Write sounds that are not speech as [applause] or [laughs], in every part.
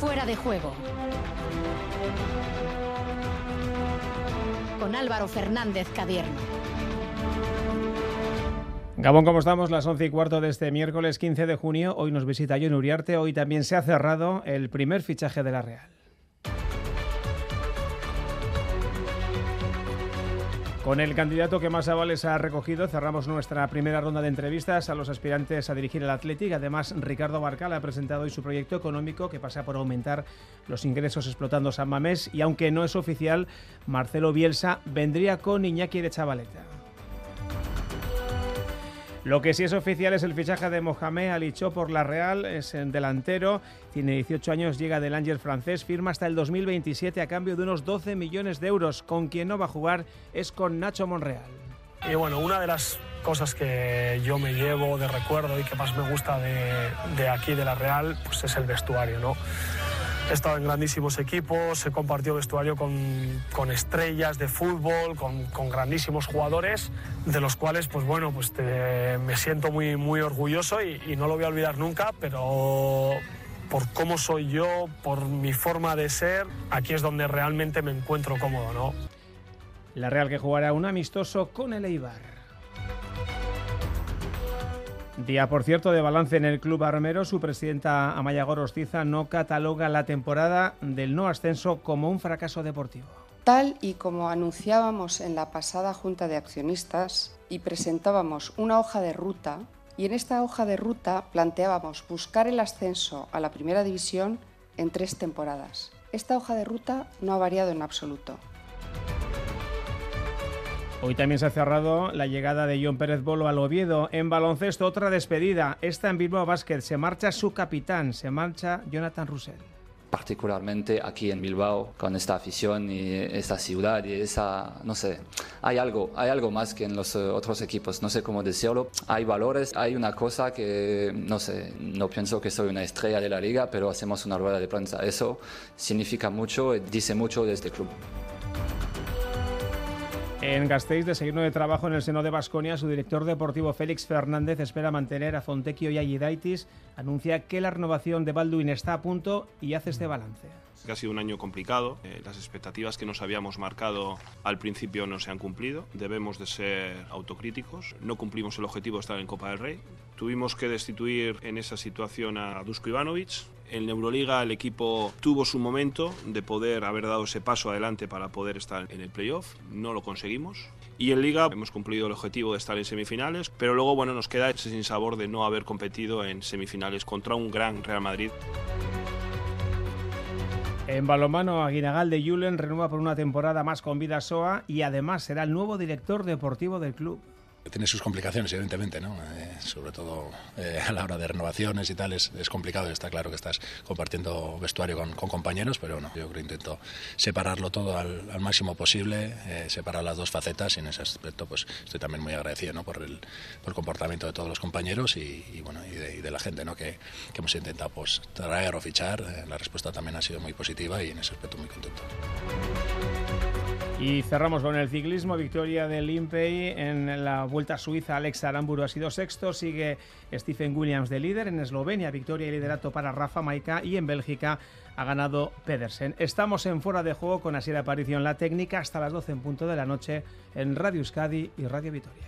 Fuera de juego. Con Álvaro Fernández Cadierno. Gabón, ¿cómo estamos? Las once y cuarto de este miércoles 15 de junio. Hoy nos visita John Uriarte. Hoy también se ha cerrado el primer fichaje de la Real. Con el candidato que más avales ha recogido, cerramos nuestra primera ronda de entrevistas a los aspirantes a dirigir el Athletic. Además, Ricardo Barcal ha presentado hoy su proyecto económico que pasa por aumentar los ingresos explotando San Mamés. Y aunque no es oficial, Marcelo Bielsa vendría con Iñaki de Chavaleta. Lo que sí es oficial es el fichaje de Mohamed Alicho por la Real, es en delantero, tiene 18 años, llega del Ángel francés, firma hasta el 2027 a cambio de unos 12 millones de euros. Con quien no va a jugar es con Nacho Monreal. Y bueno, una de las cosas que yo me llevo de recuerdo y que más me gusta de, de aquí, de la Real, pues es el vestuario, ¿no? He estado en grandísimos equipos, he compartido vestuario con, con estrellas de fútbol, con, con, grandísimos jugadores, de los cuales, pues bueno, pues me siento muy, muy orgulloso y, y no lo voy a olvidar nunca, pero por cómo soy yo, por mi forma de ser, aquí es donde realmente me encuentro cómodo, ¿no? La Real que jugará un amistoso con el Eibar. Día, por cierto, de balance en el Club Armero. Su presidenta Amaya Gorostiza no cataloga la temporada del no ascenso como un fracaso deportivo. Tal y como anunciábamos en la pasada Junta de Accionistas y presentábamos una hoja de ruta, y en esta hoja de ruta planteábamos buscar el ascenso a la primera división en tres temporadas. Esta hoja de ruta no ha variado en absoluto. Hoy también se ha cerrado la llegada de John Pérez Bolo al Oviedo. En baloncesto, otra despedida. Esta en Bilbao Basket. Se marcha su capitán, se marcha Jonathan Russell. Particularmente aquí en Bilbao, con esta afición y esta ciudad y esa, no sé, hay algo, hay algo más que en los otros equipos, no sé cómo decirlo. Hay valores, hay una cosa que, no sé, no pienso que soy una estrella de la liga, pero hacemos una rueda de prensa. Eso significa mucho y dice mucho de este club. En Gasteiz, de seguirno de trabajo en el seno de Basconia, su director deportivo Félix Fernández espera mantener a Fontecchio y a Yidaitis. Anuncia que la renovación de Balduin está a punto y hace este balance. Ha sido un año complicado. Eh, las expectativas que nos habíamos marcado al principio no se han cumplido. Debemos de ser autocríticos. No cumplimos el objetivo de estar en Copa del Rey. Tuvimos que destituir en esa situación a Dusko Ivanovic. En Euroliga el equipo tuvo su momento de poder haber dado ese paso adelante para poder estar en el playoff. No lo conseguimos. Y en Liga hemos cumplido el objetivo de estar en semifinales, pero luego bueno, nos queda ese sinsabor de no haber competido en semifinales contra un gran Real Madrid. En balomano, Aguinagal de Julen renueva por una temporada más con Vida Soa y además será el nuevo director deportivo del club tiene sus complicaciones, evidentemente, ¿no? Eh, sobre todo eh, a la hora de renovaciones y tal, es, es, complicado. Está claro que estás compartiendo vestuario con, con compañeros, pero no, yo creo que intento separarlo todo al, al máximo posible, eh, separar las dos facetas y en ese aspecto pues estoy también muy agradecido ¿no? por, el, por el comportamiento de todos los compañeros y, y bueno, y de, y de, la gente ¿no? que, que hemos intentado pues, traer o fichar. la respuesta también ha sido muy positiva y en ese aspecto muy contento. Y cerramos con el ciclismo, victoria del Impey en la Vuelta Suiza, Alex Aramburu ha sido sexto, sigue Stephen Williams de líder, en Eslovenia. Victoria y liderato para Rafa Maica. Y en Bélgica ha ganado Pedersen. Estamos en fuera de juego con Asier Aparición, la técnica hasta las 12 en punto de la noche en Radio Euskadi y Radio Vitoria.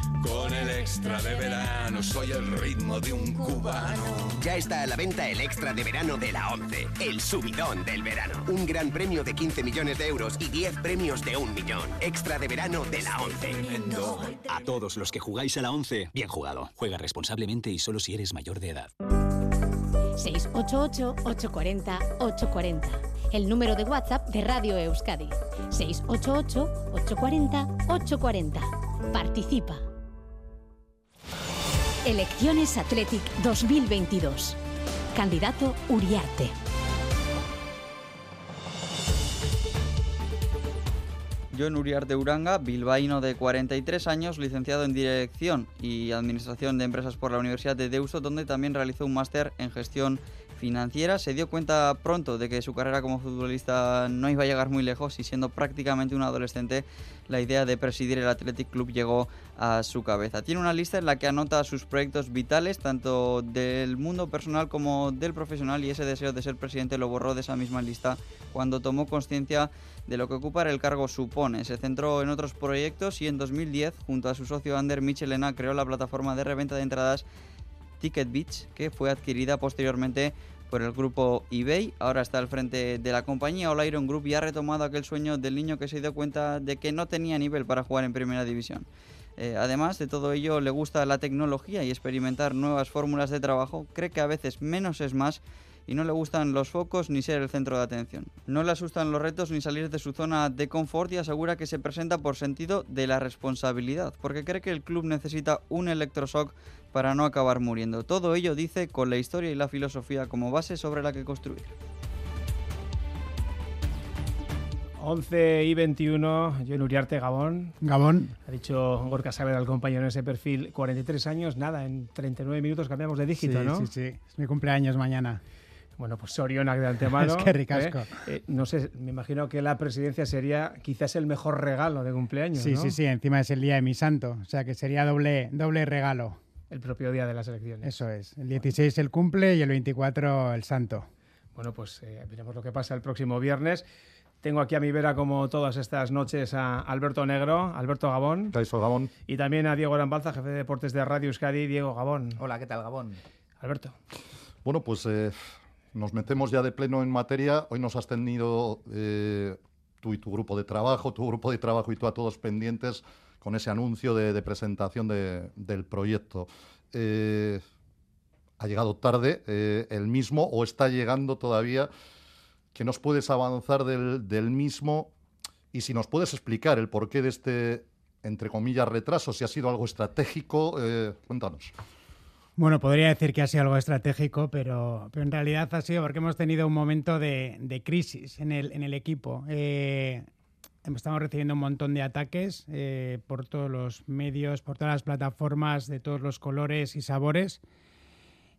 Extra de verano soy el ritmo de un cubano. Ya está a la venta el extra de verano de la 11, el subidón del verano. Un gran premio de 15 millones de euros y 10 premios de un millón. Extra de verano de la 11. A todos los que jugáis a la 11, bien jugado. Juega responsablemente y solo si eres mayor de edad. 688-840-840. El número de WhatsApp de Radio Euskadi. 688-840-840. Participa. Elecciones Athletic 2022. Candidato Uriarte. John Uriarte Uranga, bilbaíno de 43 años, licenciado en Dirección y Administración de Empresas por la Universidad de Deusto, donde también realizó un máster en Gestión financiera. Se dio cuenta pronto de que su carrera como futbolista no iba a llegar muy lejos y siendo prácticamente un adolescente, la idea de presidir el Athletic Club llegó a su cabeza. Tiene una lista en la que anota sus proyectos vitales, tanto del mundo personal como del profesional, y ese deseo de ser presidente lo borró de esa misma lista cuando tomó conciencia de lo que ocupar el cargo supone. Se centró en otros proyectos y en 2010, junto a su socio Ander Michelena, creó la plataforma de reventa de entradas Ticket Beach, que fue adquirida posteriormente por el grupo eBay. Ahora está al frente de la compañía Olairon Group y ha retomado aquel sueño del niño que se dio cuenta de que no tenía nivel para jugar en primera división. Eh, además de todo ello, le gusta la tecnología y experimentar nuevas fórmulas de trabajo. Cree que a veces menos es más y no le gustan los focos ni ser el centro de atención. No le asustan los retos ni salir de su zona de confort y asegura que se presenta por sentido de la responsabilidad, porque cree que el club necesita un electroshock para no acabar muriendo. Todo ello dice con la historia y la filosofía como base sobre la que construir. 11 y 21, en Uriarte, Gabón. Gabón. Ha dicho Gorka Saavedra al compañero en ese perfil, 43 años, nada, en 39 minutos cambiamos de dígito, ¿no? Sí, sí, es mi cumpleaños mañana. Bueno, pues Soriona de [laughs] antemano. es que ricasco. ¿eh? Eh, no sé, me imagino que la presidencia sería quizás el mejor regalo de cumpleaños, Sí, ¿no? sí, sí, encima es el día de mi santo, o sea que sería doble, doble regalo. El propio día de las elecciones. Eso es, el 16 el cumple y el 24 el santo. Bueno, pues eh, veremos lo que pasa el próximo viernes. Tengo aquí a mi vera, como todas estas noches, a Alberto Negro, Alberto Gabón. Gabón. Y también a Diego Arambalza, jefe de deportes de Radio Euskadi. Diego Gabón. Hola, ¿qué tal, Gabón? Alberto. Bueno, pues eh, nos metemos ya de pleno en materia. Hoy nos has tenido eh, tú y tu grupo de trabajo, tu grupo de trabajo y tú a todos pendientes con ese anuncio de, presentación de, del proyecto. Eh, ha llegado tarde eh, el mismo o está llegando todavía que nos puedes avanzar del, del, mismo y si nos puedes explicar el porqué de este, entre comillas, retraso, si ha sido algo estratégico, cuéntanos. Bueno, podría decir que ha sido algo estratégico, pero, pero en realidad ha sido porque hemos tenido un momento de, de crisis en el, en el equipo. Eh, estamos recibiendo un montón de ataques eh, por todos los medios, por todas las plataformas de todos los colores y sabores.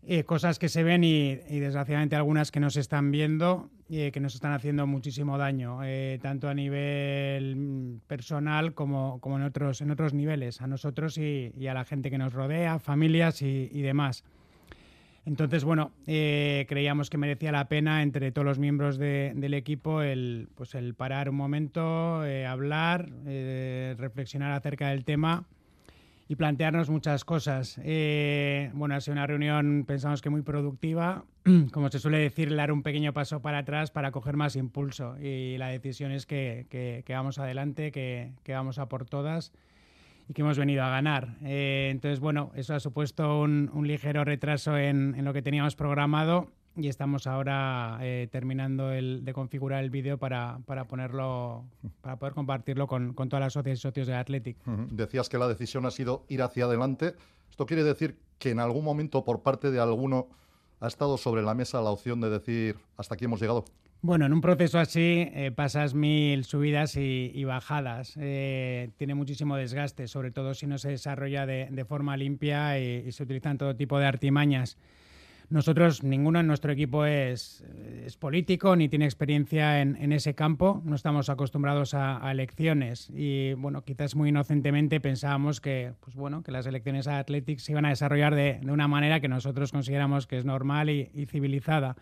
Eh, cosas que se ven y, desgraciadamente algunas que no se están viendo y eh, que nos están haciendo muchísimo daño, eh, tanto a nivel personal como, como, en, otros, en otros niveles, a nosotros y, a la gente que nos rodea, familias y, demás. Entonces, bueno, eh, creíamos que merecía la pena entre todos los miembros de, del equipo el, pues el parar un momento, hablar, reflexionar acerca del tema y plantearnos muchas cosas. Eh, bueno, ha sido una reunión, pensamos que muy productiva. [clears throat] Como se suele decir, dar un pequeño paso para atrás para coger más impulso. Y la decisión es que, que, que vamos adelante, que, que, vamos a por todas y que hemos venido a ganar. Eh, entonces, bueno, eso ha supuesto un, un ligero retraso en, en, lo que teníamos programado y estamos ahora eh, terminando el, de configurar el vídeo para, para, ponerlo, para poder compartirlo con, con todas las socias y socios del Athletic. Uh -huh. Decías que la decisión ha sido ir hacia adelante. ¿Esto quiere decir que en algún momento por parte de alguno ha estado sobre la mesa la opción de decir hasta aquí hemos llegado? Bueno, en un proceso así eh, pasas mil subidas y, y bajadas. Eh, tiene muchísimo desgaste, sobre todo si no se desarrolla de, de forma limpia y, y se utilizan todo tipo de artimañas. Nosotros, ninguno en nuestro equipo es, es político ni tiene experiencia en, en, ese campo. No estamos acostumbrados a, elecciones y, bueno, quizás muy inocentemente pensábamos que, pues bueno, que las elecciones a Athletics se iban a desarrollar de, de una manera que nosotros consideramos que es normal y, y civilizada.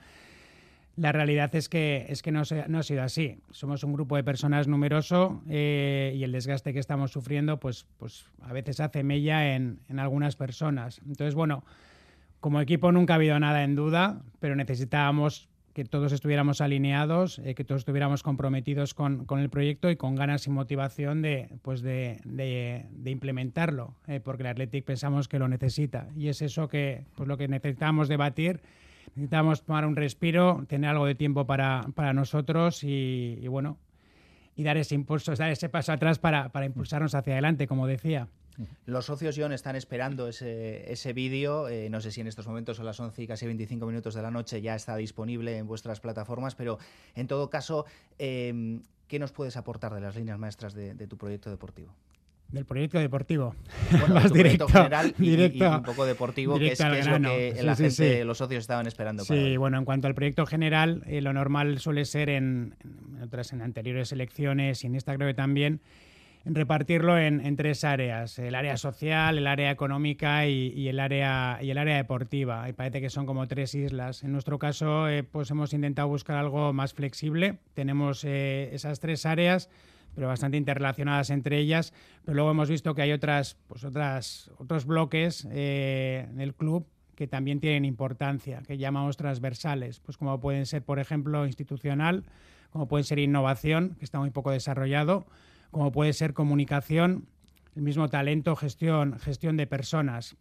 La realidad es que, es que no, no, ha sido así. Somos un grupo de personas numeroso eh, y el desgaste que estamos sufriendo, pues, pues a veces hace mella en, en algunas personas. Entonces, bueno, como equipo nunca ha habido nada en duda, pero necesitábamos que todos estuviéramos alineados, eh, que todos estuviéramos comprometidos con, con, el proyecto y con ganas y motivación de, pues de, de, implementarlo, eh, porque el Athletic pensamos que lo necesita. Y es eso que pues lo que necesitamos debatir. Necesitamos tomar un respiro, tener algo de tiempo para, para nosotros y, y, bueno, y dar ese impulso, dar ese paso atrás para, para impulsarnos hacia adelante, como decía. Los socios, John, están esperando ese, ese vídeo. Eh, no sé si en estos momentos, a las 11 y casi 25 minutos de la noche, ya está disponible en vuestras plataformas, pero en todo caso, eh, ¿qué nos puedes aportar de las líneas maestras de, de tu proyecto deportivo? Del proyecto deportivo. Bueno, [laughs] Más tu proyecto directo, general y, y directo- un poco deportivo, que es, que es lo que Sí, la sí, gente, sí. los socios estaban esperando. para Sí, bueno, en cuanto al proyecto general, eh, lo normal suele ser en, en otras, en anteriores elecciones y en esta creo que también, repartirlo en, en tres áreas: el área social, el área económica y, y el área y el área deportiva. Y parece que son como tres islas. En nuestro caso, eh, pues hemos intentado buscar algo más flexible. Tenemos eh, esas tres áreas pero bastante interrelacionadas entre ellas. Pero luego hemos visto que hay otras, pues otras, otros bloques eh, en el club que también tienen importancia, que llamamos transversales, pues como pueden ser, por ejemplo, institucional, como pueden ser innovación, que está muy poco desarrollado, como puede ser comunicación, el mismo talento, gestión, gestión de personas.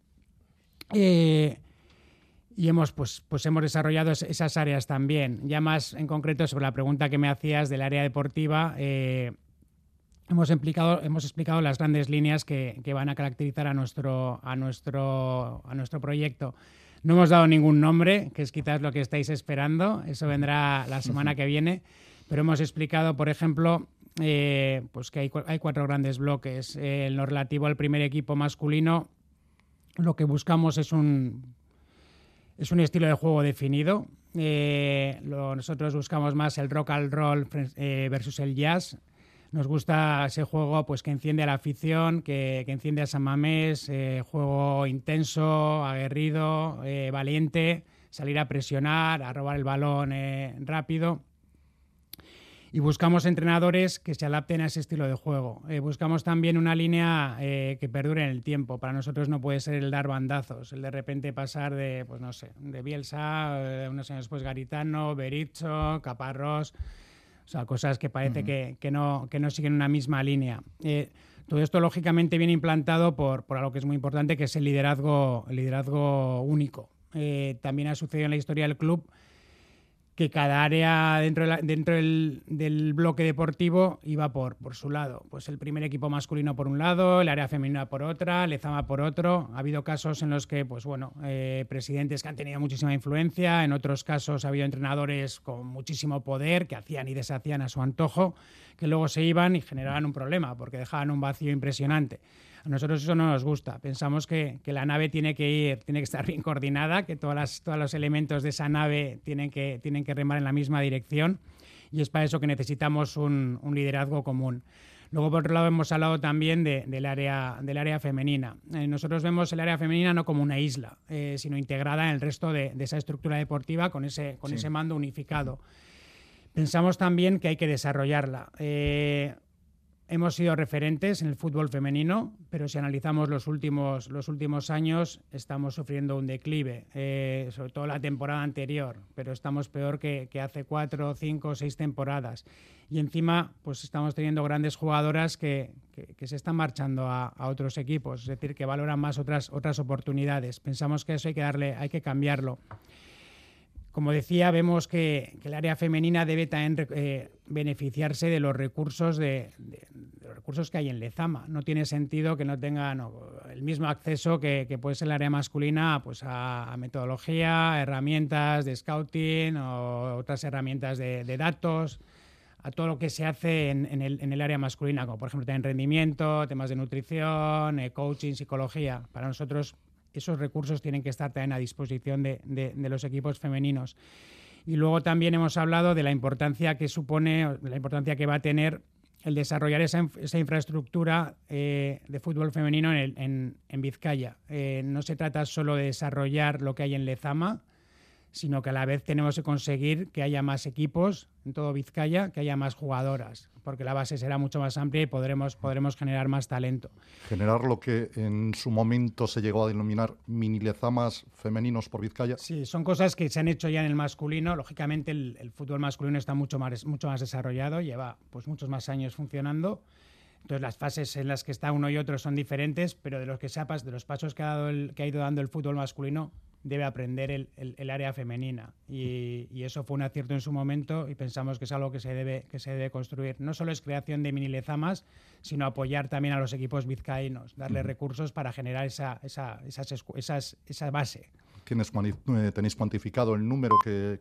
Eh, y hemos, pues, pues hemos desarrollado es- esas áreas también. Ya más en concreto sobre la pregunta que me hacías del área deportiva, eh, hemos, explicado, hemos explicado las grandes líneas que, que van a caracterizar a nuestro, a, nuestro, a nuestro proyecto. No hemos dado ningún nombre, que es quizás lo que estáis esperando. Eso vendrá la semana que viene. Pero hemos explicado, por ejemplo, eh, pues que hay, hay cuatro grandes bloques. Eh, en lo relativo al primer equipo masculino, lo que buscamos es un, es un estilo de juego definido. Eh, lo- nosotros buscamos más el rock and roll eh, versus el jazz. Nos gusta ese juego pues, que enciende a la afición, que, que enciende a San Mamés, eh, juego intenso, aguerrido, eh, valiente, salir a presionar, a robar el balón rápido y buscamos entrenadores que se adapten a ese estilo de juego. Eh, buscamos también una línea eh, que perdure en el tiempo. Para nosotros no puede ser el dar bandazos, el de repente pasar de, pues no sé, de Bielsa, eh, unos años después Garitano, Berizzo, Caparrós, o sea, cosas que parece Ujú. que, que no, que no siguen una misma línea. Eh, todo esto lógicamente viene implantado por, por algo que es muy importante, que es el liderazgo, el liderazgo único. Eh, también ha sucedido en la historia del club que cada área dentro, dentro del, del bloque deportivo iba por, por su lado. Pues el primer equipo masculino por un lado, el área femenina por otra, Lezama por otro. Ha habido casos en los que, pues bueno, eh, presidentes que han tenido muchísima influencia, en otros casos ha habido entrenadores con muchísimo poder que hacían y deshacían a su antojo, que luego se iban y generaban un problema porque dejaban un vacío impresionante. A nosotros eso no nos gusta. Pensamos que, que la nave tiene que ir, tiene que estar bien coordinada, que todas las, todos los elementos de esa nave tienen que, tienen que remar en la misma dirección y es para eso que necesitamos un, un liderazgo común. Luego, por otro lado, hemos hablado también de- del, área, del área femenina. Eh, nosotros vemos el área femenina no como una isla, eh, sino integrada en el resto de, de esa estructura deportiva con ese, con Sí. ese mando unificado. Pensamos también que hay que desarrollarla. Eh, hemos sido referentes en el fútbol femenino, pero si analizamos los últimos, los últimos años, estamos sufriendo un declive, eh, sobre todo la temporada anterior, pero estamos peor que, que hace cuatro, cinco, seis temporadas. Y encima, pues estamos teniendo grandes jugadoras que, que- que se están marchando a, a otros equipos, es decir, que valoran más otras, otras oportunidades. Pensamos que eso hay que darle, hay que cambiarlo. Como decía, vemos que, el área femenina debe también eh, beneficiarse de los recursos de, los recursos que hay en Lezama. No tiene sentido que no tengan el mismo acceso que, que puede ser el área masculina pues a, metodología, herramientas de scouting o otras herramientas de, datos, a todo lo que se hace en, en el, en el área masculina, como por ejemplo también rendimiento, temas de nutrición, eh, coaching, psicología. Para nosotros esos recursos tienen que estar también a disposición de, los equipos femeninos. Y luego también hemos hablado de la importancia que supone, la importancia que va a tener el desarrollar esa, esa infraestructura eh, de fútbol femenino en, en- en Vizcaya. Eh, no se trata solo de desarrollar lo que hay en Lezama, sino que a la vez tenemos que conseguir que haya más equipos en todo Vizcaya, que haya más jugadoras, porque la base será mucho más amplia y podremos, podremos generar más talento. Generar lo que en su momento se llegó a denominar mini lezamas femeninos por Vizcaya. Sí, son cosas que se han hecho ya en el masculino. Lógicamente el, el fútbol masculino está mucho más, mucho más desarrollado, lleva pues muchos más años funcionando. Entonces las fases en las que está uno y otro son diferentes, pero de los que sepas, de los pasos que ha, dado el- que ha ido dando el fútbol masculino, debe aprender el, el- el área femenina. Y, y eso fue un acierto en su momento y pensamos que es algo que se debe, que se debe construir. No solo es creación de mini lezamas, sino apoyar también a los equipos vizcaínos, darle recursos para generar esa, esa, esas esas- esa base. ¿Tienes, eh, ¿Tenéis cuantificado el número que,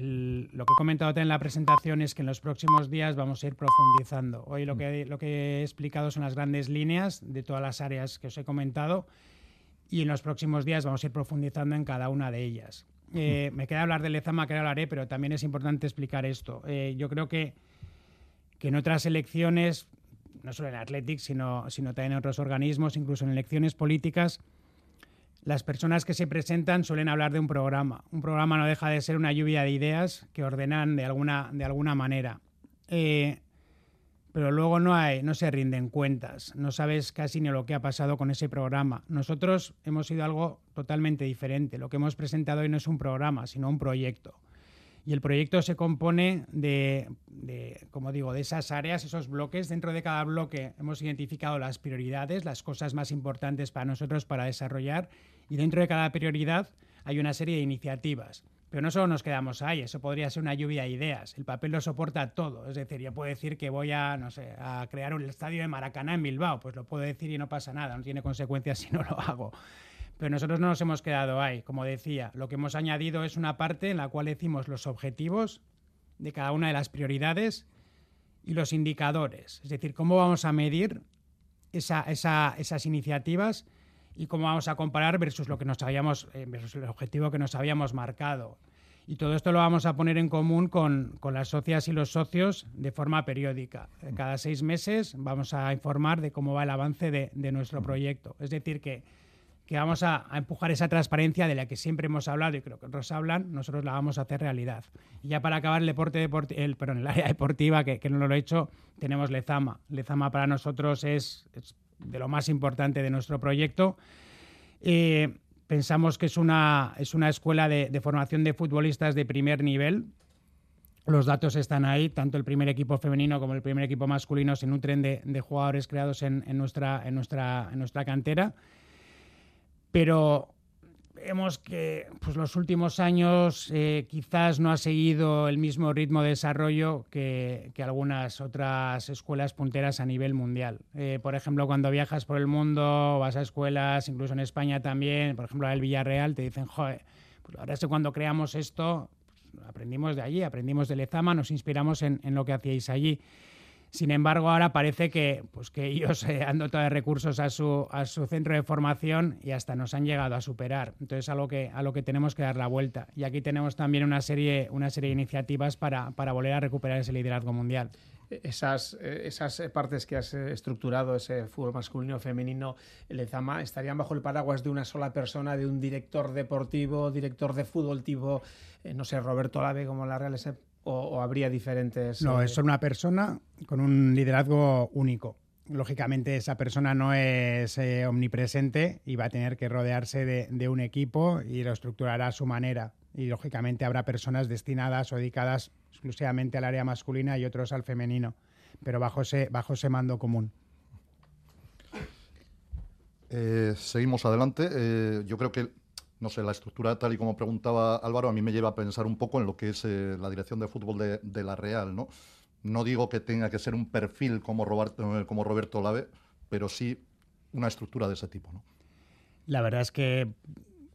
lo que he comentado en la presentación es que en los próximos días vamos a ir profundizando. Hoy lo que, lo que he explicado son las grandes líneas de todas las áreas que os he comentado y en los próximos días vamos a ir profundizando en cada una de ellas. Eh, me queda hablar de Lezama, que ahora hablaré, pero también es importante explicar esto. Eh, yo creo que, que en otras elecciones, no solo en Athletics, sino, sino también en otros organismos, incluso en elecciones políticas, las personas que se presentan suelen hablar de un programa. Un programa no deja de ser una lluvia de ideas que ordenan de alguna, de alguna manera. Eh, pero luego no, hay, no se rinden cuentas, no sabes casi ni lo que ha pasado con ese programa. Nosotros hemos sido algo totalmente diferente. Lo que hemos presentado hoy no es un programa, sino un proyecto. Y el proyecto se compone de, de, como digo, de esas áreas, esos bloques. Dentro de cada bloque hemos identificado las prioridades, las cosas más importantes para nosotros para desarrollar y dentro de cada prioridad hay una serie de iniciativas. Pero no solo nos quedamos ahí, eso podría ser una lluvia de ideas. El papel lo soporta todo. Es decir, yo puedo decir que voy a, no sé, a crear un estadio de Maracaná en Bilbao. Pues lo puedo decir y no pasa nada, no tiene consecuencias [laughs] si no lo hago. Pero nosotros no nos hemos quedado ahí. Como decía, lo que hemos añadido es una parte en la cual decimos los objetivos de cada una de las prioridades y los indicadores. Es decir, cómo vamos a medir esas iniciativas y cómo vamos a comparar versus lo que nos habíamos, eh, versus el objetivo que nos habíamos marcado. Y todo esto lo vamos a poner en común con, con, las socias y los socios de forma periódica. Cada seis meses vamos a informar de cómo va el avance de, de nuestro proyecto. Es decir, que, que vamos a, a, empujar esa transparencia de la que siempre hemos hablado y creo que otros hablan, nosotros la vamos a hacer realidad. Y ya para acabar el deporte, deporti el, perdón, el área deportiva, que, que, no lo he hecho, tenemos Lezama. Lezama para nosotros es, es de lo más importante de nuestro proyecto. Eh, pensamos que es una, es una escuela de, formación de futbolistas de primer nivel. Los datos están ahí, tanto el primer equipo femenino como el primer equipo masculino se nutren de, de jugadores creados en, en, nuestra, en, nuestra, en nuestra cantera. Pero vemos que pues, los últimos años eh, quizás no ha seguido el mismo ritmo de desarrollo que, que algunas otras escuelas punteras a nivel mundial. Eh, por ejemplo, cuando viajas por el mundo, vas a escuelas, incluso en España también, por ejemplo, el Villarreal, te dicen, joder, pues ahora es que cuando creamos esto, pues, aprendimos de allí, aprendimos de Lezama, nos inspiramos en, en lo que hacíais allí. Sin embargo, ahora parece que, pues, que ellos eh, han dotado de recursos a su, a su centro de formación y hasta nos han llegado a superar. Entonces, a lo que, a lo que tenemos que dar la vuelta. Y aquí tenemos también una serie, una serie de iniciativas para, para volver a recuperar ese liderazgo mundial. Esas, esas partes que has estructurado, ese fútbol masculino, femenino, Lezama, estarían bajo el paraguas de una sola persona, de un director deportivo, director de fútbol tipo, eh, no sé, Roberto Lave, como la Real o, o, habría diferentes? No, eh... es solo una persona con un liderazgo único. Lógicamente esa persona no es eh, omnipresente y va a tener que rodearse de, de, un equipo y lo estructurará a su manera. Y lógicamente habrá personas destinadas o dedicadas exclusivamente al área masculina y otros al femenino, pero bajo ese, bajo ese mando común. Eh, seguimos adelante. Eh, yo creo que no sé, la estructura tal y como preguntaba Álvaro, a mí me lleva a pensar un poco en lo que es eh, la dirección de fútbol de, de, la Real, ¿no? No digo que tenga que ser un perfil como Roberto, como Roberto Lave, pero sí una estructura de ese tipo, ¿no? La verdad es que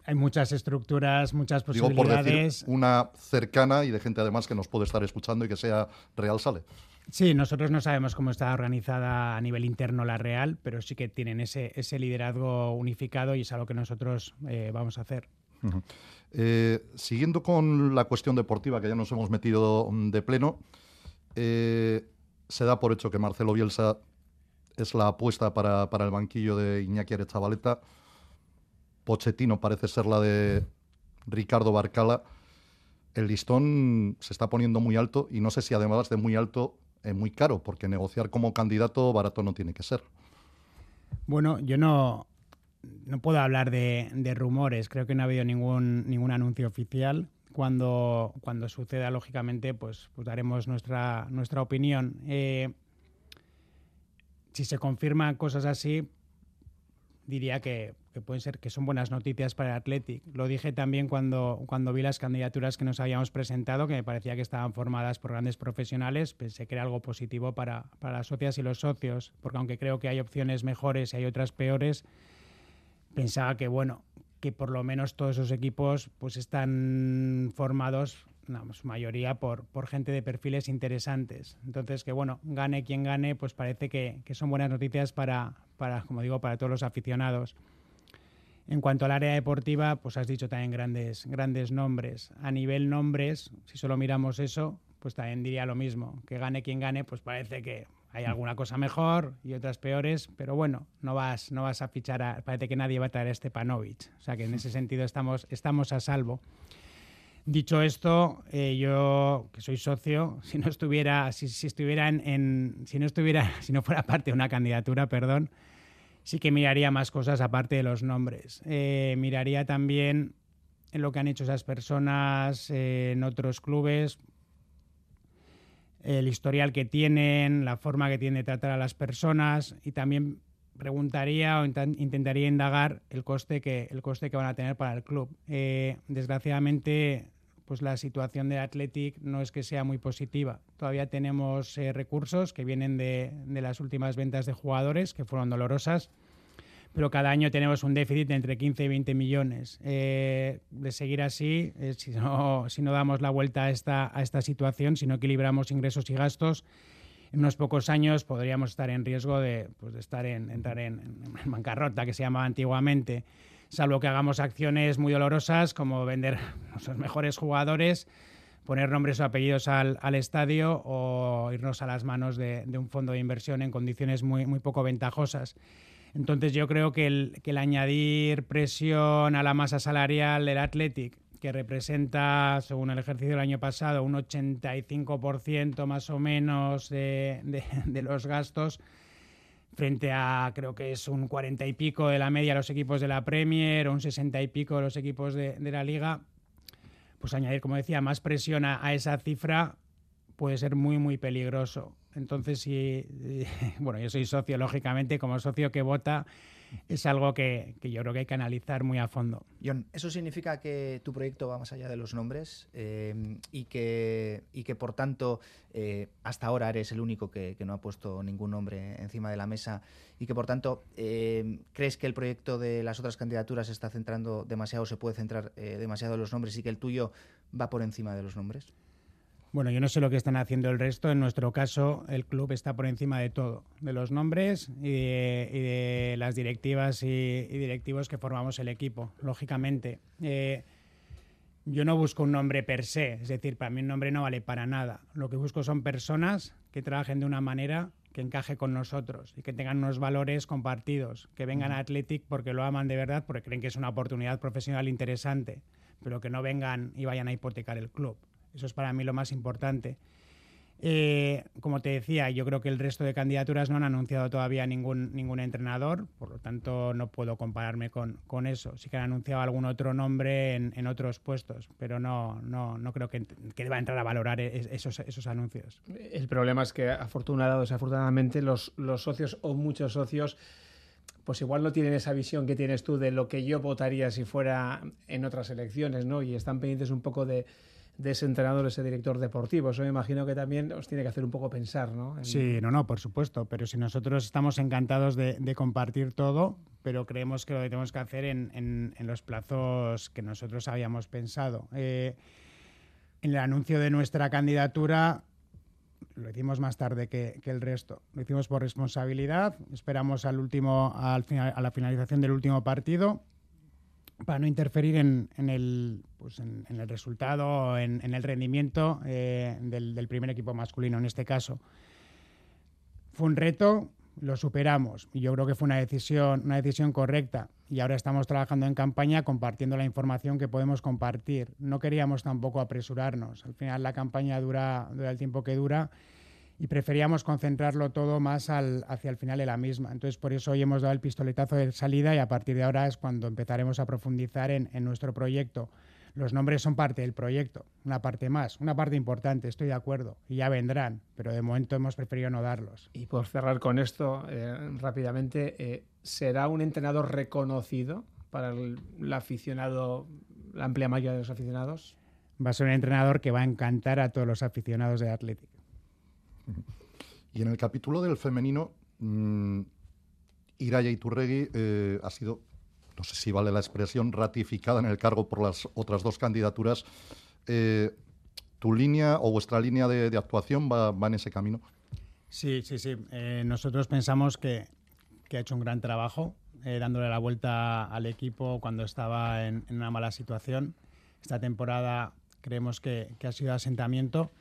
hay muchas estructuras, muchas posibilidades. Digo por decir una cercana y de gente además que nos puede estar escuchando y que sea Real Sale. Sí, nosotros no sabemos cómo está organizada a nivel interno la Real, pero sí que tienen ese, ese liderazgo unificado y es algo que nosotros eh, vamos a hacer. Eh, siguiendo con la cuestión deportiva, que ya nos hemos metido de pleno, eh, se da por hecho que Marcelo Bielsa es la apuesta para, para el banquillo de Iñaki Arechavaleta. Pochettino parece ser la de Ricardo Barcala. El listón se está poniendo muy alto y no sé si además de muy alto es muy caro, porque negociar como candidato barato no tiene que ser. Bueno, yo no, no puedo hablar de, rumores, creo que no ha habido ningún, ningún anuncio oficial. Cuando, cuando suceda, lógicamente, pues, pues daremos nuestra, nuestra opinión. Eh, si se confirman cosas así, diría que, que, pueden ser que son buenas noticias para el Athletic. Lo dije también cuando, cuando vi las candidaturas que nos habíamos presentado, que me parecía que estaban formadas por grandes profesionales. Pensé que era algo positivo para, para las socias y los socios, porque aunque creo que hay opciones mejores y hay otras peores, pensaba que, bueno, que por lo menos todos esos equipos pues están formados no, su mayoría por, por gente de perfiles interesantes. Entonces, que bueno, gane quien gane, pues parece que, que son buenas noticias para, para, como digo, para todos los aficionados. En cuanto al área deportiva, pues has dicho también grandes, grandes nombres. A nivel nombres, si solo miramos eso, pues también diría lo mismo. Que gane quien gane, pues parece que hay alguna cosa mejor y otras peores, pero bueno, no vas, no vas a fichar a, parece que nadie va a traer a Stepanovic. O sea que en ese [laughs] sentido estamos, estamos a salvo. Dicho esto, eh, yo que soy socio, [laughs] si no estuviera, si, si estuviera en, si no estuviera, [laughs] si no fuera parte de una candidatura, perdón, sí que miraría más cosas aparte de los nombres. Eh, miraría también lo que han hecho esas personas eh, en otros clubes, el historial que tienen, la forma que tienen de tratar a las personas y también preguntaría o intentaría indagar el coste que el coste que van a tener para el club. Eh, desgraciadamente, pues la situación de Athletic no es que sea muy positiva. Todavía tenemos eh, recursos que vienen de, de, las últimas ventas de jugadores que fueron dolorosas, pero cada año tenemos un déficit de entre 15 y 20 millones. Eh, de seguir así, si no, si no damos la vuelta a esta, a esta situación, si no equilibramos ingresos y gastos, en unos pocos años podríamos estar en riesgo de, pues, de estar en, entrar en, en, bancarrota, que se llamaba antiguamente, salvo que hagamos acciones muy dolorosas como vender [laughs] nuestros mejores jugadores, poner nombres o apellidos al, al estadio o irnos a las manos de, un fondo de inversión en condiciones muy, muy poco ventajosas. Entonces yo creo que el, que el añadir presión a la masa salarial del Athletic que representa, según el ejercicio del año pasado, un 85% más o menos de, los gastos, frente a creo que es un 40 y pico de la media los equipos de la Premier, o un 60 y pico de los equipos de, de la Liga, pues añadir, como decía, más presión a, a, esa cifra puede ser muy, muy peligroso. Entonces, si, [laughs] bueno, yo soy socio, lógicamente, como socio que vota, es algo que, que, yo creo que hay que analizar muy a fondo. John, ¿eso significa que tu proyecto va más allá de los nombres eh, y, que, y que, por tanto, eh, hasta ahora eres el único que, que, no ha puesto ningún nombre encima de la mesa y que, por tanto, eh, crees que el proyecto de las otras candidaturas se está centrando demasiado, se puede centrar demasiado en los nombres y que el tuyo va por encima de los nombres? Bueno, yo no sé lo que están haciendo el resto. En nuestro caso, el club está por encima de todo, de los nombres y de, y de las directivas y, y, directivos que formamos el equipo, lógicamente. Eh, yo no busco un nombre per se, es decir, para mí un nombre no vale para nada. Lo que busco son personas que trabajen de una manera que encaje con nosotros y que tengan unos valores compartidos, que vengan a Athletic porque lo aman de verdad, porque creen que es una oportunidad profesional interesante, pero que no vengan y vayan a hipotecar el club. Eso es para mí lo más importante. Eh, como te decía, yo creo que el resto de candidaturas no han anunciado todavía ningún, ningún entrenador, por lo tanto no puedo compararme con, con eso. Sí que han anunciado algún otro nombre en, en otros puestos, pero no, no, no creo que, que deba entrar a valorar esos, esos anuncios. El problema es que afortunadamente los, los socios o muchos socios pues igual no tienen esa visión que tienes tú de lo que yo votaría si fuera en otras elecciones, ¿no? Y están pendientes un poco de de ese entrenador, ese director deportivo. Eso me imagino que también os tiene que hacer un poco pensar, ¿no? En... Sí, no, no, por supuesto. Pero si nosotros estamos encantados de, de compartir todo, pero creemos que lo que tenemos que hacer en, en, en los plazos que nosotros habíamos pensado. Eh, en el anuncio de nuestra candidatura lo hicimos más tarde que, que, el resto. Lo hicimos por responsabilidad. Esperamos al último, al final, a la finalización del último partido para no interferir en, el, pues en, el resultado, en, en el rendimiento eh, del, primer equipo masculino en este caso. Fue un reto, lo superamos y yo creo que fue una decisión, una decisión correcta y ahora estamos trabajando en campaña compartiendo la información que podemos compartir. No queríamos tampoco apresurarnos. Al final la campaña dura el tiempo que dura y preferíamos concentrarlo todo más al, hacia el final de la misma. Entonces, por eso hoy hemos dado el pistoletazo de salida y a partir de ahora es cuando empezaremos a profundizar en, en nuestro proyecto. Los nombres son parte del proyecto, una parte más, una parte importante, estoy de acuerdo, y ya vendrán, pero de momento hemos preferido no darlos. Y por cerrar con esto eh, rápidamente, eh, ¿será un entrenador reconocido para el, el aficionado, la amplia mayoría de los aficionados? Va a ser un entrenador que va a encantar a todos los aficionados de Atlético. Y en el capítulo del femenino, mmm, Iraya Iturregui eh, ha sido, no sé si vale la expresión, ratificada en el cargo por las otras dos candidaturas. Eh, ¿Tu línea o vuestra línea de, actuación va, en ese camino? Sí, sí, sí. Eh, nosotros pensamos que, ha hecho un gran trabajo eh, dándole la vuelta al equipo cuando estaba en, una mala situación. Esta temporada creemos que, ha sido asentamiento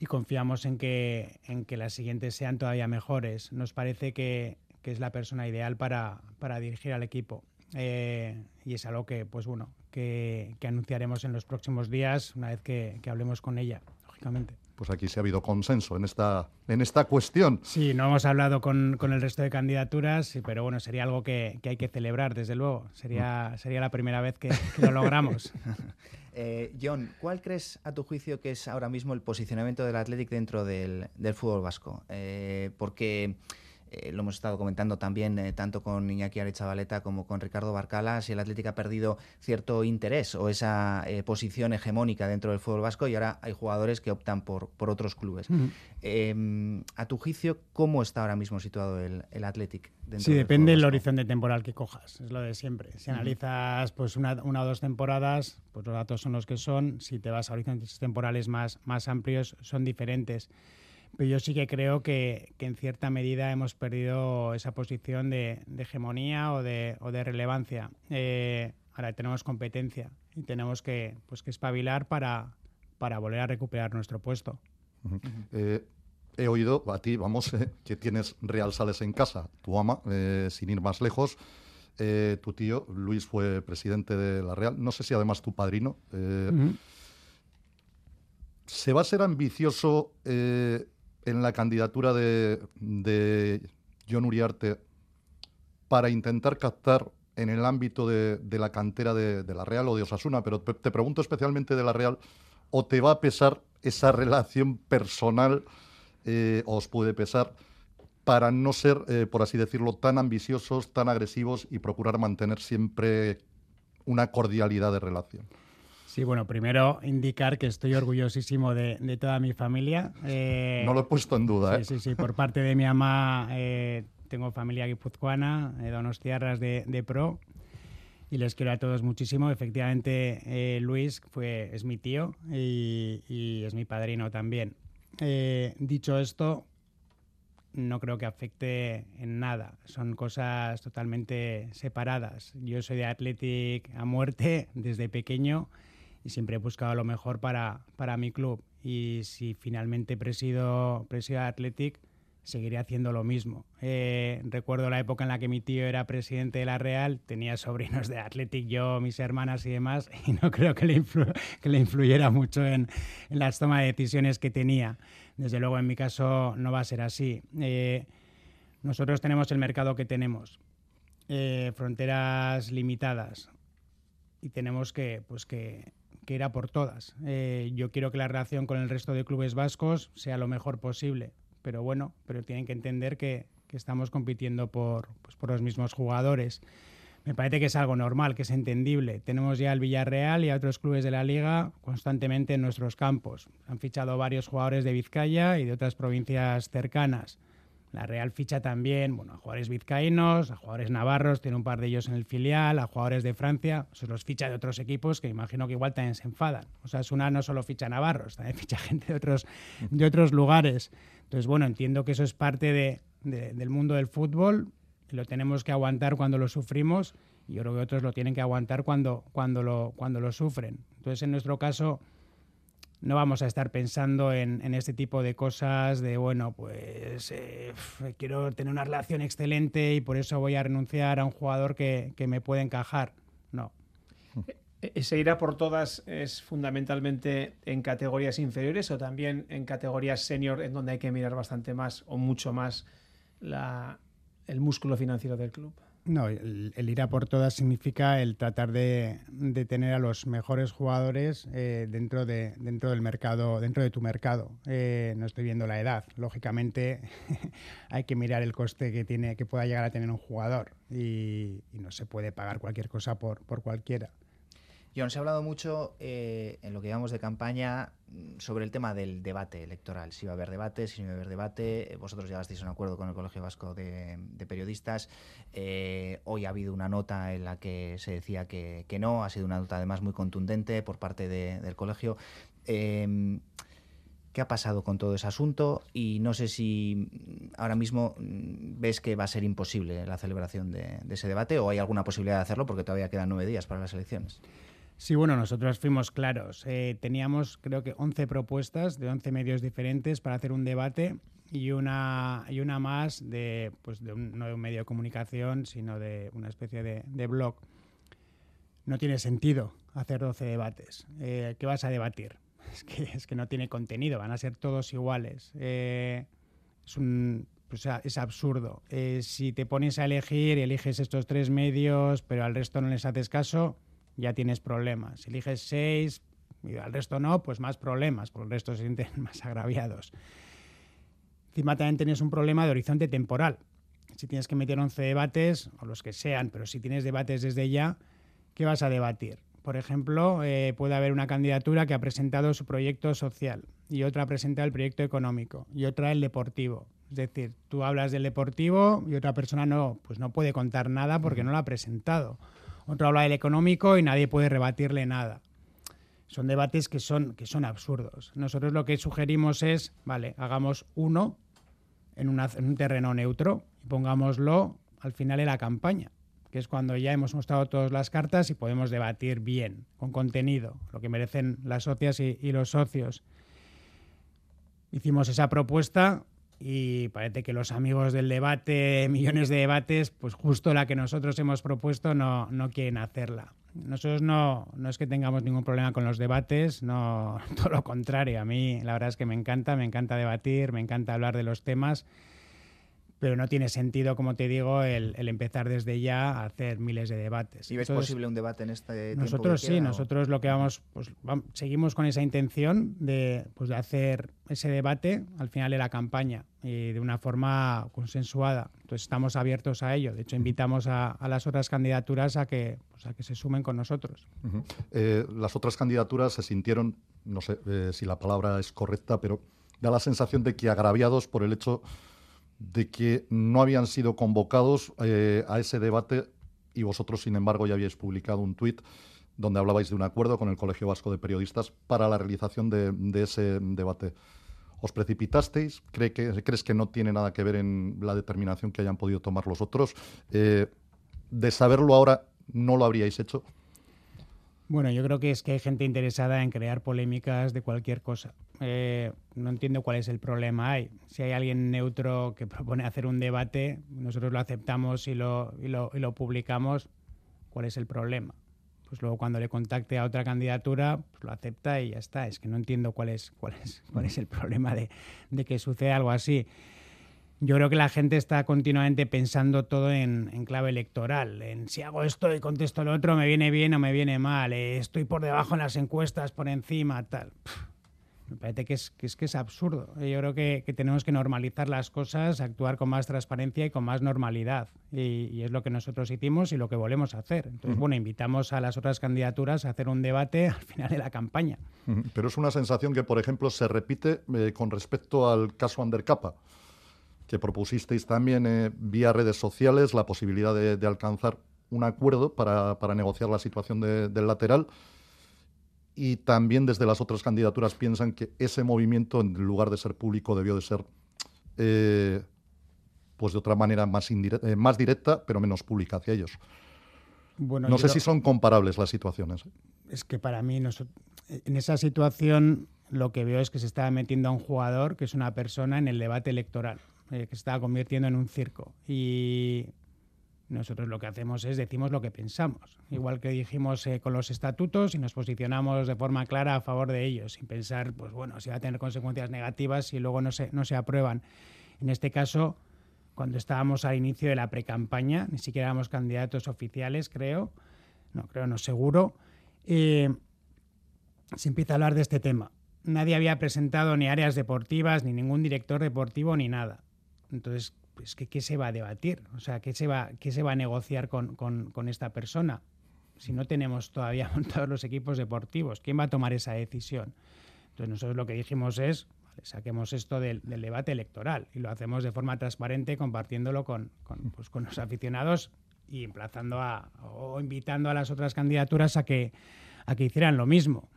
y confiamos en que, en que las siguientes sean todavía mejores. Nos parece que, que es la persona ideal para, para dirigir al equipo. Eh, y es algo que, pues bueno, que, anunciaremos en los próximos días una vez que, hablemos con ella, lógicamente. Pues aquí sí ha habido consenso en esta, en esta cuestión. Sí, no hemos hablado con, el resto de candidaturas, pero bueno, sería algo que, hay que celebrar, desde luego. Sería, sería la primera vez que, lo logramos. [laughs] Eh, John, ¿cuál crees a tu juicio que es ahora mismo el posicionamiento del Athletic dentro del, fútbol vasco? Eh, porque eh, lo hemos estado comentando también eh, tanto con Iñaki Arechavaleta como con Ricardo Barcala, si el Atlético ha perdido cierto interés o esa eh, posición hegemónica dentro del fútbol vasco y ahora hay jugadores que optan por, por otros clubes. Em, a tu juicio, ¿cómo está ahora mismo situado el, el Athletic? sí, depende del horizonte temporal que cojas, es lo de siempre. Si analizas pues una, una, o dos temporadas, pues los datos son los que son. Si te vas a horizontes temporales más, más amplios, son diferentes. Pero yo sí que creo que, en cierta medida hemos perdido esa posición de, hegemonía o de, relevancia. Eh, ahora tenemos competencia y tenemos que, pues, que espabilar para, para volver a recuperar nuestro puesto. Eh, he oído a ti, vamos, eh, que tienes Real Sales en casa, tu ama, sin ir más lejos. tu tío, Luis, fue presidente de la Real. No sé si además tu padrino. ¿Se va a ser ambicioso en la candidatura de, John Uriarte para intentar captar en el ámbito de, la cantera de, la Real o de Osasuna, pero te pregunto especialmente de la Real, ¿o te va a pesar esa relación personal, eh, o os puede pesar, para no ser, eh, por así decirlo, tan ambiciosos, tan agresivos y procurar mantener siempre una cordialidad de relación? Sí, bueno, primero indicar que estoy orgullosísimo de, toda mi familia. Eh, no lo he puesto en duda, ¿eh? Sí, sí, por parte de mi mamá eh, tengo familia guipuzcoana, eh, donostiarras de, de pro, y les quiero a todos muchísimo. Efectivamente, eh, Luis fue, es mi tío y, y es mi padrino también. dicho esto, no creo que afecte en nada. Son cosas totalmente separadas. Yo soy de Athletic a muerte desde pequeño y siempre he buscado lo mejor para, para mi club. Y si finalmente presido, presido Athletic, seguiré haciendo lo mismo. Eh, recuerdo la época en la que mi tío era presidente de la Real, tenía sobrinos de Athletic, yo, mis hermanas y demás, [laughs] y no creo que le, que le influyera mucho en, en, las tomas de decisiones que tenía. Desde luego, en mi caso, no va a ser así. Eh, nosotros tenemos el mercado que tenemos, eh, fronteras limitadas, y tenemos que, pues que que ir por todas. Eh, yo quiero que la relación con el resto de clubes vascos sea lo mejor posible, pero bueno, pero tienen que entender que, estamos compitiendo por, pues, por los mismos jugadores. Me parece que es algo normal, que es entendible. Tenemos ya el Villarreal y a otros clubes de la liga constantemente en nuestros campos. Han fichado varios jugadores de Vizcaya y de otras provincias cercanas. La Real ficha también bueno, a jugadores vizcaínos, a jugadores navarros, tiene un par de ellos en el filial, a jugadores de Francia, se los ficha de otros equipos que imagino que igual también se enfadan. O sea, es una no solo ficha navarros, también ficha [laughs] gente de otros, de otros lugares. Entonces, bueno, entiendo que eso es parte de, del mundo del fútbol lo tenemos que aguantar cuando lo sufrimos y yo creo que otros lo tienen que aguantar cuando, cuando, lo, cuando lo sufren. Entonces, en nuestro caso no vamos a estar pensando en, este tipo de cosas de, bueno, pues eh, quiero tener una relación excelente y por eso voy a renunciar a un jugador que, me puede encajar. No. ¿Ese irá por todas es fundamentalmente en categorías inferiores o también en categorías senior en donde hay que mirar bastante más o mucho más el músculo financiero del club? No, el, ir a por todas significa el tratar de, tener a los mejores jugadores eh, dentro, de, dentro del mercado, dentro de tu mercado. Eh, no estoy viendo la edad. Lógicamente [laughs] hay que mirar el coste que tiene, que pueda llegar a tener un jugador y, no se puede pagar cualquier cosa por, por cualquiera. John, se ha hablado mucho eh, en lo que llamamos de campaña mm, sobre el tema del debate electoral. Si va a haber debate, si no va a haber debate. Vosotros llegasteis a un acuerdo con el Colegio Vasco de, Periodistas. Eh, hoy ha habido una nota en la que se decía que, no. Ha sido una nota además muy contundente por parte del colegio. Em, ¿Qué ha pasado con todo ese asunto? Y no sé si mm, ahora mismo mm, ves que va a ser imposible la celebración de ese debate o hay alguna posibilidad de hacerlo porque todavía quedan nueve días para las elecciones. Sí, bueno, nosotros fuimos claros. Eh, teníamos, creo que, 11 propuestas de 11 medios diferentes para hacer un debate y una, y una más de, pues de un, no de un medio de comunicación, sino de una especie de, blog. No tiene sentido hacer 12 debates. Eh, ¿Qué vas a debatir? [laughs] Es que, es que no tiene contenido, van a ser todos iguales. Eh, es un, es absurdo. si te pones a elegir y eliges estos tres medios, pero al resto no les haces caso, ya tienes problemas. Si eliges seis y al resto no, pues más problemas, porque el resto se sienten [laughs] más agraviados. Encima también tienes un problema de horizonte temporal. Si tienes que meter 11 debates, o los que sean, pero si tienes debates desde ya, ¿qué vas a debatir? Por ejemplo, eh, puede haber una candidatura que ha presentado su proyecto social y otra ha presentado el proyecto económico y otra el deportivo. Es decir, tú hablas del deportivo y otra persona no, pues no puede contar nada porque no lo ha presentado otro habla del económico y nadie puede rebatirle nada. Son debates que son, que son absurdos. Nosotros lo que sugerimos es, vale, hagamos uno en, un terreno neutro y pongámoslo al final de la campaña, que es cuando ya hemos mostrado todas las cartas y podemos debatir bien, con contenido, lo que merecen las socias y los socios. Hicimos esa propuesta, y parece que los amigos del debate, [laughs] millones de debates, pues justo la que nosotros hemos propuesto no, no quieren hacerla. Nosotros no, no es que tengamos ningún problema con los debates, no, [laughs] todo lo contrario. A mí la verdad es que me encanta, me encanta debatir, me encanta hablar de los temas pero no tiene sentido, como te digo, el, empezar desde ya a hacer miles de debates. ¿Y ves posible un debate en este Nosotros sí, nosotros lo que vamos, pues seguimos con esa intención de, pues, de hacer ese debate al final de la campaña y de una forma consensuada. Entonces estamos abiertos a ello. De hecho, invitamos a, las otras candidaturas a que, pues, a que se sumen con nosotros. Eh, las otras candidaturas se sintieron, no sé eh, si la palabra es correcta, pero da la sensación de que agraviados por el hecho de que no habían sido convocados eh, a ese debate y vosotros, sin embargo, ya habíais publicado un tuit donde hablabais de un acuerdo con el Colegio Vasco de Periodistas para la realización de, ese debate. ¿Os precipitasteis? ¿Cree que, ¿Crees que no tiene nada que ver en la determinación que hayan podido tomar los otros? Eh, ¿De saberlo ahora no lo habríais hecho? Bueno, yo creo que es que hay gente interesada en crear polémicas de cualquier cosa. Eh, no entiendo cuál es el problema hay. Si hay alguien neutro que [laughs] propone hacer un debate, nosotros lo aceptamos y lo, y lo, y lo publicamos, ¿cuál es el problema? Pues luego cuando le contacte a otra candidatura, pues lo acepta y ya está. Es que no entiendo cuál es, cuál es, [laughs] cuál es el problema de, de que suceda algo así yo creo que la gente está continuamente pensando todo en, clave electoral, en si hago esto y contesto lo otro, me viene bien o me viene mal, eh, estoy por debajo en las encuestas, por encima, tal. Me parece que es, que es, que es absurdo. Yo creo que, tenemos que normalizar las cosas, actuar con más transparencia y con más normalidad. Y, es lo que nosotros hicimos y lo que volvemos a hacer. Entonces, bueno, invitamos a las otras candidaturas a hacer un debate [laughs] al final de la campaña. Pero es una sensación que, por ejemplo, se repite eh, con respecto al caso Undercapa que propusisteis también eh, vía redes sociales la posibilidad de, alcanzar un acuerdo para, negociar la situación del lateral. Y también desde las otras candidaturas piensan que ese movimiento, en lugar de ser público, debió de ser eh, pues de otra manera más, eh, más directa, pero menos pública hacia ellos. Bueno, no sé si son comparables las situaciones. Es que para mí, en esa situación, lo que veo es que se está metiendo a un jugador, que es una persona, en el debate electoral. Eh, que se estaba convirtiendo en un circo. Y nosotros lo que hacemos es decimos lo que pensamos, igual que dijimos eh, con los estatutos y nos posicionamos de forma clara a favor de ellos, sin pensar, pues bueno, si va a tener consecuencias negativas y luego no se, no se aprueban. En este caso, cuando estábamos al inicio de la precampaña, ni siquiera éramos candidatos oficiales, creo, no creo, no seguro, eh, se empieza a hablar de este tema. Nadie había presentado ni áreas deportivas, ni ningún director deportivo, ni nada. Entonces, pues, ¿qué, se va a debatir? O sea, ¿qué se va, qué se va a negociar con, esta persona? si no tenemos todavía [laughs] montados los equipos deportivos? ¿Quién va a tomar esa decisión? Entonces nosotros lo que dijimos es, saquemos esto del, debate electoral y lo hacemos de forma transparente compartiéndolo con, pues, con los aficionados y emplazando a, o invitando a las otras candidaturas a que, a que hicieran lo mismo.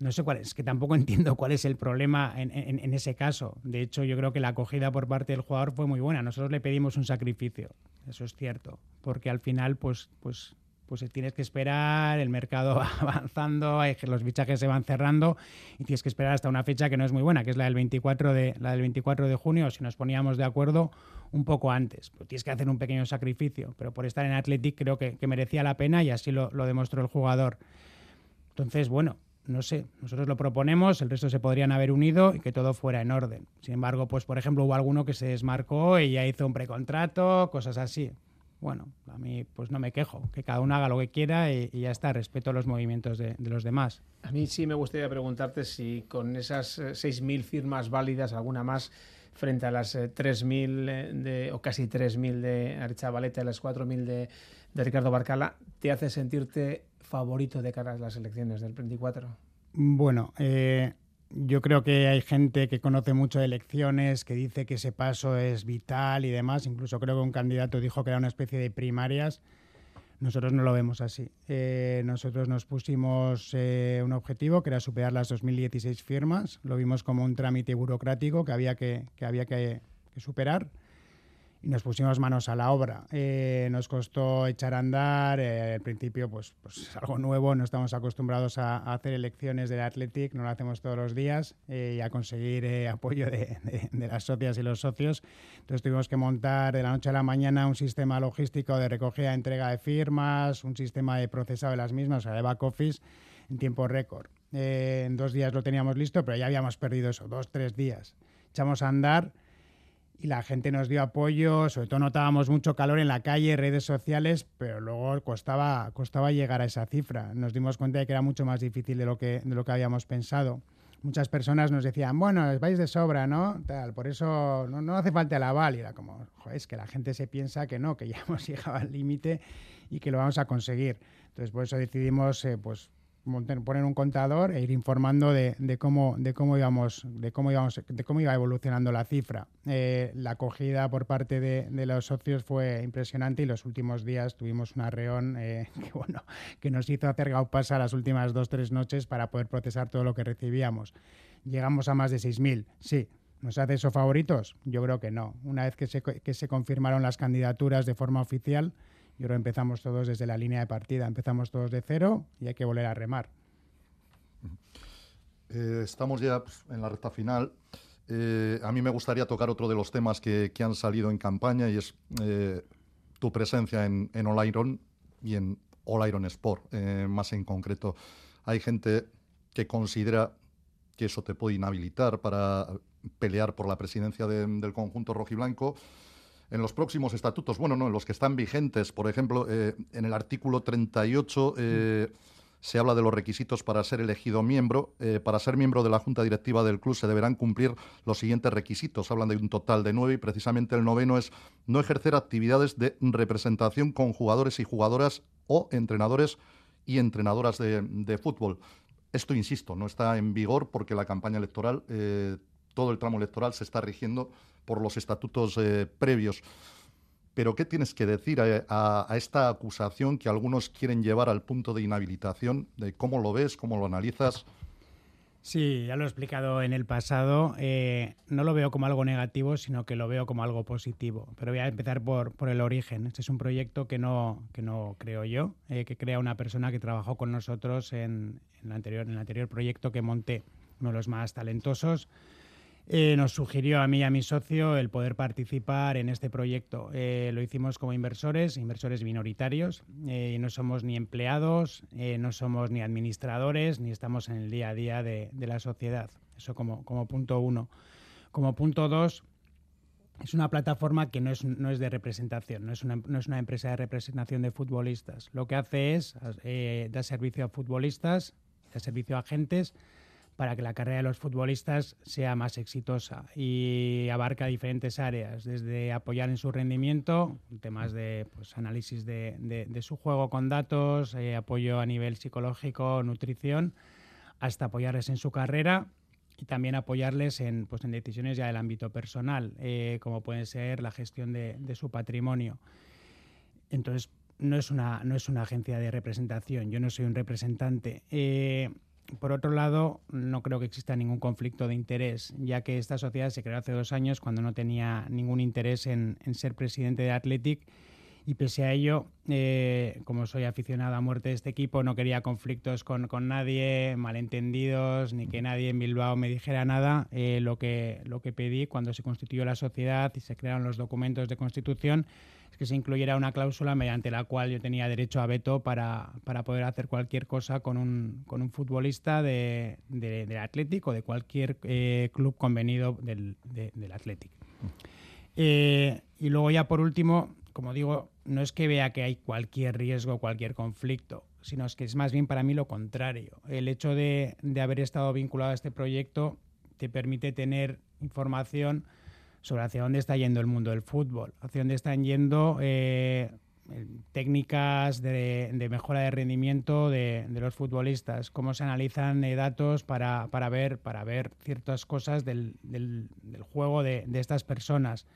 No sé cuál es, que tampoco [laughs] entiendo cuál es el problema en, en, ese caso. De hecho, yo creo que la acogida por parte del jugador fue muy buena. Nosotros le pedimos un sacrificio, eso es cierto, porque al final, pues, pues pues tienes que esperar, el mercado [laughs] va avanzando, los fichajes se van cerrando y tienes que esperar hasta una fecha que no es muy buena, que es la del 24 de, la del 24 de junio, si nos poníamos de acuerdo un poco antes. Pues tienes que hacer un pequeño sacrificio, pero por estar en Athletic creo que, merecía la pena y así lo, demostró el jugador. Entonces, bueno, no sé, nosotros lo proponemos, el resto se podrían haber unido y que todo fuera en orden. Sin embargo, pues por ejemplo hubo alguno que se desmarcó y ya hizo un precontrato, cosas así bueno, a mí pues no me quejo, que cada uno haga lo que quiera y, ya está, respeto los movimientos de, los demás. A mí sí me gustaría preguntarte si con esas 6.000 eh, firmas válidas, alguna más, frente a las 3.000 eh, de, o casi 3.000 de Archavaleta y las 4.000 de, de Ricardo Barcala, ¿te hace sentirte favorito de cara a las elecciones del 24? Bueno, eh, yo creo que hay gente que conoce mucho de elecciones, que dice que ese paso es vital y demás. Incluso creo que un candidato dijo que era una especie de primarias. Nosotros no lo vemos así. Eh, nosotros nos pusimos eh, un objetivo que era superar las 2016 firmas. Lo vimos como un trámite burocrático que había que, que había que, que superar y nos pusimos manos a la obra. Eh, nos costó echar a andar, eh, al principio pues, pues algo nuevo, no estamos acostumbrados a, hacer elecciones del Athletic, no lo hacemos todos los días eh, y a conseguir apoyo de, las socias y los socios. Entonces tuvimos que montar de la noche a la mañana un sistema logístico de recogida entrega de firmas, un sistema de procesado de las mismas, o sea, de back office, en tiempo récord. en dos días lo teníamos listo, pero ya habíamos perdido eso, dos, tres días. Echamos a andar y la gente nos dio apoyo, sobre todo notábamos mucho calor en la calle, redes sociales, pero luego costaba, costaba llegar a esa cifra. Nos dimos cuenta de que era mucho más difícil de lo que, de lo que habíamos pensado. Muchas personas nos decían, bueno, vais de sobra, ¿no? Tal, por eso no, no hace falta el aval. Y era como, es que la gente se piensa que no, que ya [laughs] hemos llegado al límite y que lo vamos a conseguir. Entonces, por eso decidimos, eh, pues, poner un contador e ir informando de, cómo de cómo íbamos de cómo íbamos de cómo iba evolucionando la cifra eh, la acogida por parte de, los socios fue impresionante y los últimos días tuvimos una reón eh, [laughs] que bueno que nos hizo hacer pasa las últimas dos tres noches para poder procesar todo lo que recibíamos llegamos a más de 6.000 sí ¿Nos hace eso favoritos? Yo creo que no. Una vez que se, que se confirmaron las candidaturas de forma oficial, y ahora empezamos todos desde la línea de partida, empezamos todos de cero y hay que volver a remar. Eh, estamos ya pues, en la recta final. Eh, a mí me gustaría tocar otro de los temas que, han salido en campaña y es eh, tu presencia en, en All Iron y en All Iron Sport, más en concreto. Hay gente que considera que eso te puede inhabilitar para pelear por la presidencia del conjunto rojiblanco en los próximos estatutos, bueno, no, en los que están vigentes, por ejemplo, eh, en el artículo 38 eh, se habla de los requisitos para ser elegido miembro. Eh, para ser miembro de la Junta Directiva del club se deberán cumplir los siguientes requisitos. Hablan de un total de nueve y precisamente el noveno es no ejercer actividades de representación con jugadores y jugadoras o entrenadores y entrenadoras de, fútbol. Esto, insisto, no está en vigor porque la campaña electoral, todo el tramo electoral se está rigiendo por los estatutos eh, previos. Pero ¿qué tienes que decir a, esta acusación que algunos quieren llevar al punto de inhabilitación? De ¿Cómo lo ves? ¿Cómo lo analizas? Sí, ya lo he explicado en el pasado. Eh, no lo veo como algo negativo, sino que lo veo como algo positivo. Pero voy a empezar por, por el origen. Este es un proyecto que no, que no creo yo, eh, que crea una persona que trabajó con nosotros en, en, el anterior, en el anterior proyecto que monté, uno de los más talentosos. Eh, nos sugirió a mí y a mi socio el poder participar en este proyecto. Eh, lo hicimos como inversores, inversores minoritarios, eh, no somos ni empleados, no somos ni administradores, ni estamos en el día a día de, la sociedad. Eso como, como punto uno. Como punto dos, es una plataforma que no es, no es de representación, no es, una, no es una empresa de representación de futbolistas. Lo que hace es dar servicio a futbolistas, dar servicio a agentes, para que la carrera de los futbolistas sea más exitosa y abarca diferentes áreas, desde apoyar en su rendimiento, temas de pues, análisis de, de, su juego con datos, eh, apoyo a nivel psicológico, nutrición, hasta apoyarles en su carrera y también apoyarles en, pues, en decisiones ya del ámbito personal, eh, como puede ser la gestión de, de su patrimonio. Entonces, no es, una, no es una agencia de representación, yo no soy un representante. Eh, por otro lado, no creo que exista ningún conflicto de interés, ya que esta sociedad se creó hace dos años cuando no tenía ningún interés en, ser presidente de Athletic y pese a ello, eh, como soy aficionado a muerte de este equipo, no quería conflictos con, nadie, malentendidos, ni que nadie en Bilbao me dijera nada. Eh, lo, que, lo que pedí cuando se constituyó la sociedad y se crearon los documentos de constitución que se incluyera una cláusula mediante la cual yo tenía derecho a veto para, poder hacer cualquier cosa con un, con un futbolista de, de, Athletic o de cualquier eh, club convenido del, del Athletic. Eh, y luego ya por último, como digo, no es que vea que hay cualquier riesgo, cualquier conflicto, sino es que es más bien para mí lo contrario. El hecho de, de haber estado vinculado a este proyecto te permite tener información sobre hacia dónde está yendo el mundo del fútbol, hacia dónde están yendo eh, técnicas de, mejora de rendimiento de, los futbolistas, cómo se analizan eh, datos para, ver, para ver ciertas cosas del, juego de, estas personas.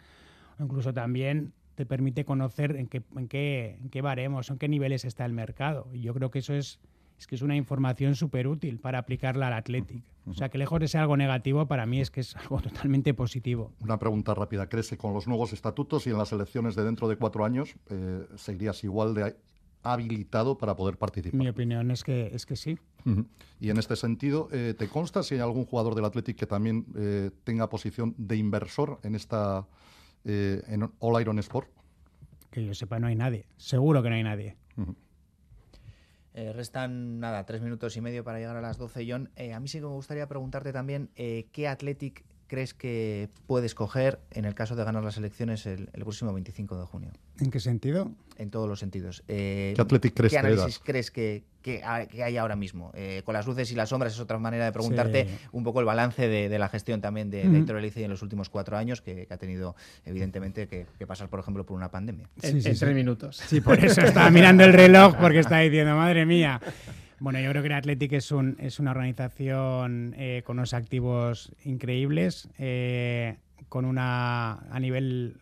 Incluso también te permite conocer en qué, en qué, en qué baremos, en qué niveles está el mercado. Y yo creo que eso es es que es una información súper útil para aplicarla al Athletic. O sea, que lejos de ser algo negativo, para mí es que es algo totalmente positivo. Una pregunta rápida. ¿Crees que con los nuevos estatutos y en las elecciones de dentro de cuatro años eh, seguirías igual de habilitado para poder participar? Mi opinión es que, es que sí. Y en este sentido, eh, ¿te consta si hay algún jugador del Athletic que también eh, tenga posición de inversor en esta en All Iron Sport? Que yo sepa, no hay nadie. Seguro que no hay nadie. Eh, restan nada, tres minutos y medio para llegar a las 12, John. Eh, a mí sí que me gustaría preguntarte también eh, qué Athletic crees que puedes coger en el caso de ganar las elecciones el, próximo 25 de junio? ¿En qué sentido? En todos los sentidos. ¿Qué Athletic crees ¿Qué análisis crees que, que, hay ahora mismo? con las luces y las sombras es otra manera de preguntarte un poco el balance de, la gestión también de, Héctor Elice en los últimos cuatro años, que, ha tenido evidentemente que, pasar, por ejemplo, por una pandemia. en, tres minutos. Sí, por eso estaba mirando el reloj porque está diciendo, madre mía. Bueno, yo creo que el Athletic es, un, es una organización eh, con unos activos increíbles, eh, con una a nivel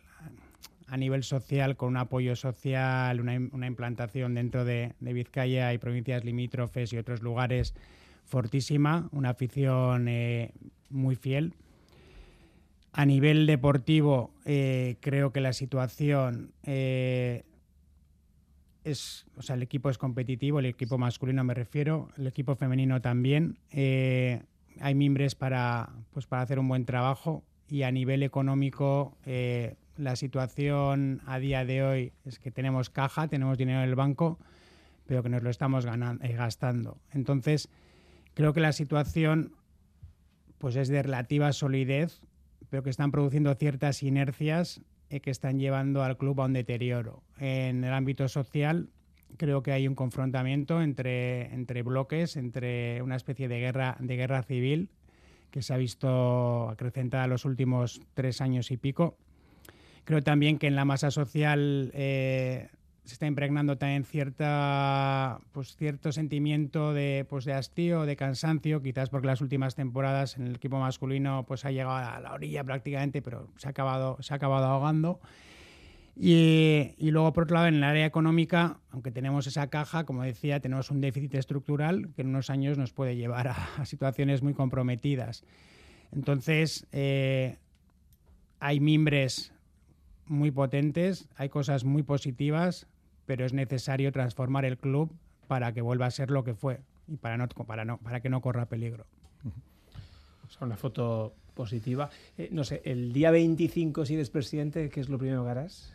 a nivel social, con un apoyo social, una, una implantación dentro de, Vizcaya y provincias limítrofes y otros lugares fortísima, una afición eh, muy fiel. A nivel deportivo, creo que la situación o sea, el equipo es competitivo, el equipo masculino me refiero, el equipo femenino también. Eh, hay mimbres para, pues, para hacer un buen trabajo y a nivel económico eh, la situación a día de hoy es que tenemos caja, tenemos dinero en el banco, pero que nos lo estamos ganando, eh, gastando. Entonces, creo que la situación pues es de relativa solidez, pero que están produciendo ciertas inercias eh, que están llevando al club a un deterioro. En el ámbito social creo que hay un confrontamiento entre, entre bloques, entre una especie de guerra, de guerra civil que se ha visto acrecentada en los últimos tres años y pico. Creo también que en la masa social eh, se está impregnando también cierta, pues, cierto sentimiento de, pues, de hastío, de cansancio, quizás porque las últimas temporadas en el equipo masculino pues, ha llegado a la orilla prácticamente, pero se ha acabado, se ha acabado ahogando. Y, y, luego, por otro lado, en el área económica, aunque tenemos esa caja, como decía, tenemos un déficit estructural que en unos años nos puede llevar a, situaciones muy comprometidas. Entonces, eh, hay mimbres muy potentes, hay cosas muy positivas, pero es necesario transformar el club para que vuelva a ser lo que fue y para, no, para, no, para que no corra peligro. una foto positiva. Eh, no sé, el día 25, si eres presidente, ¿qué es lo primero que harás?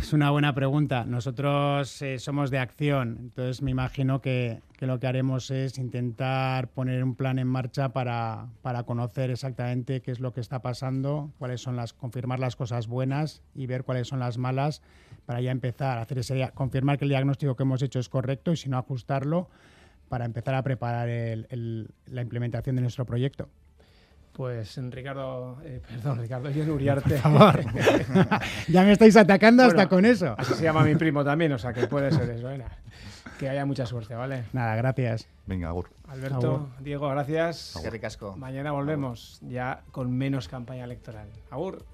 Es una buena pregunta. Nosotros eh, somos de acción, entonces me imagino que, lo que haremos es intentar poner un plan en marcha para, para, conocer exactamente qué es lo que está pasando, cuáles son las, confirmar las cosas buenas y ver cuáles son las malas para ya empezar a hacer ese, confirmar que el diagnóstico que hemos hecho es correcto y si no ajustarlo para empezar a preparar el- la implementación de nuestro proyecto. Pues Ricardo, eh, [laughs] perdón, Ricardo Jen Uriarte. Por favor. [laughs] ya me estáis atacando hasta con eso. Así se llama mi primo también, o sea que puede ser eso. [laughs] venga. Que haya mucha suerte, ¿vale? Nada, gracias. Venga, Agur. Alberto, Agur. Diego, gracias. Qué ricasco. Mañana volvemos ya con menos campaña electoral. Agur.